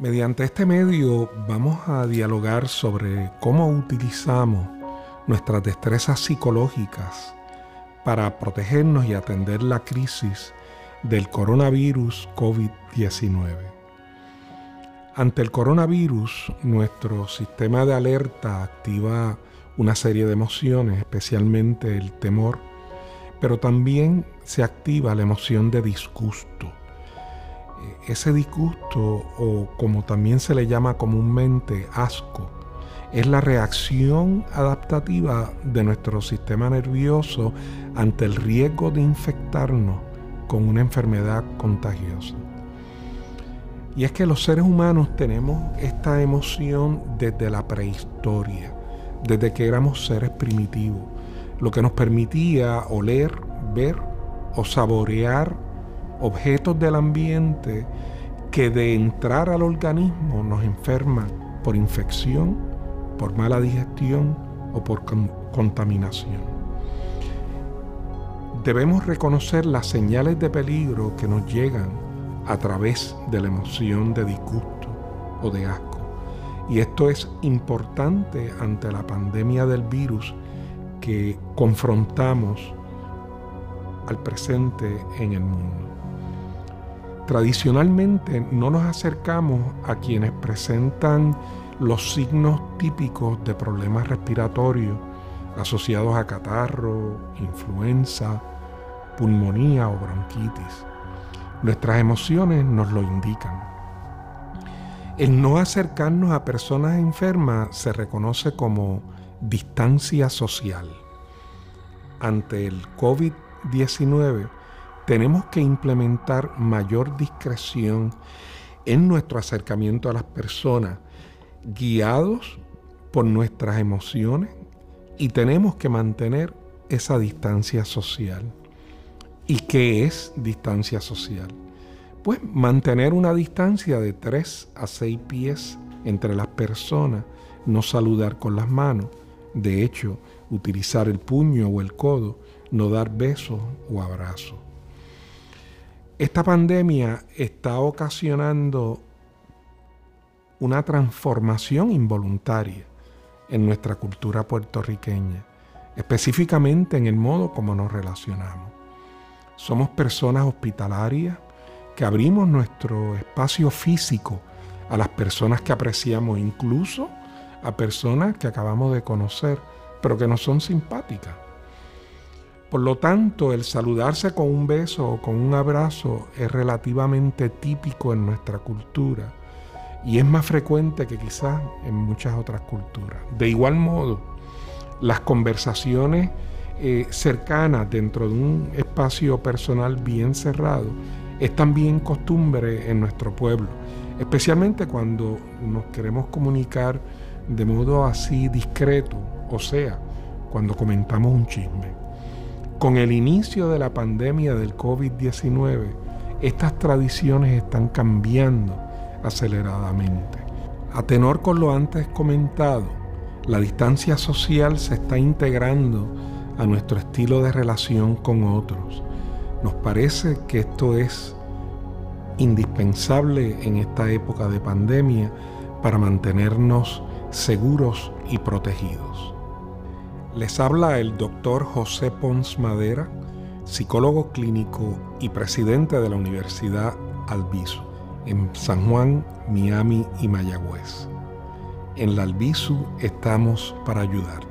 Mediante este medio vamos a dialogar sobre cómo utilizamos nuestras destrezas psicológicas para protegernos y atender la crisis del coronavirus COVID-19. Ante el coronavirus, nuestro sistema de alerta activa una serie de emociones, especialmente el temor, pero también se activa la emoción de disgusto. Ese disgusto, o como también se le llama comúnmente asco, es la reacción adaptativa de nuestro sistema nervioso ante el riesgo de infectarnos con una enfermedad contagiosa. Y es que los seres humanos tenemos esta emoción desde la prehistoria, desde que éramos seres primitivos, lo que nos permitía oler, ver o saborear objetos del ambiente que de entrar al organismo nos enferman por infección por mala digestión o por contaminación. Debemos reconocer las señales de peligro que nos llegan a través de la emoción de disgusto o de asco. Y esto es importante ante la pandemia del virus que confrontamos al presente en el mundo. Tradicionalmente no nos acercamos a quienes presentan los signos típicos de problemas respiratorios asociados a catarro, influenza, pulmonía o bronquitis. Nuestras emociones nos lo indican. El no acercarnos a personas enfermas se reconoce como distancia social. Ante el COVID-19 tenemos que implementar mayor discreción en nuestro acercamiento a las personas guiados por nuestras emociones y tenemos que mantener esa distancia social. ¿Y qué es distancia social? Pues mantener una distancia de 3 a 6 pies entre las personas, no saludar con las manos, de hecho, utilizar el puño o el codo, no dar besos o abrazos. Esta pandemia está ocasionando una transformación involuntaria en nuestra cultura puertorriqueña, específicamente en el modo como nos relacionamos. Somos personas hospitalarias que abrimos nuestro espacio físico a las personas que apreciamos, incluso a personas que acabamos de conocer, pero que no son simpáticas. Por lo tanto, el saludarse con un beso o con un abrazo es relativamente típico en nuestra cultura y es más frecuente que quizás en muchas otras culturas. De igual modo, las conversaciones eh, cercanas dentro de un espacio personal bien cerrado es también costumbre en nuestro pueblo, especialmente cuando nos queremos comunicar de modo así discreto, o sea, cuando comentamos un chisme. Con el inicio de la pandemia del COVID-19, estas tradiciones están cambiando aceleradamente. A tenor con lo antes comentado, la distancia social se está integrando a nuestro estilo de relación con otros. Nos parece que esto es indispensable en esta época de pandemia para mantenernos seguros y protegidos. Les habla el doctor José Pons Madera, psicólogo clínico y presidente de la Universidad Albizu en San Juan, Miami y Mayagüez. En la Albizu estamos para ayudar.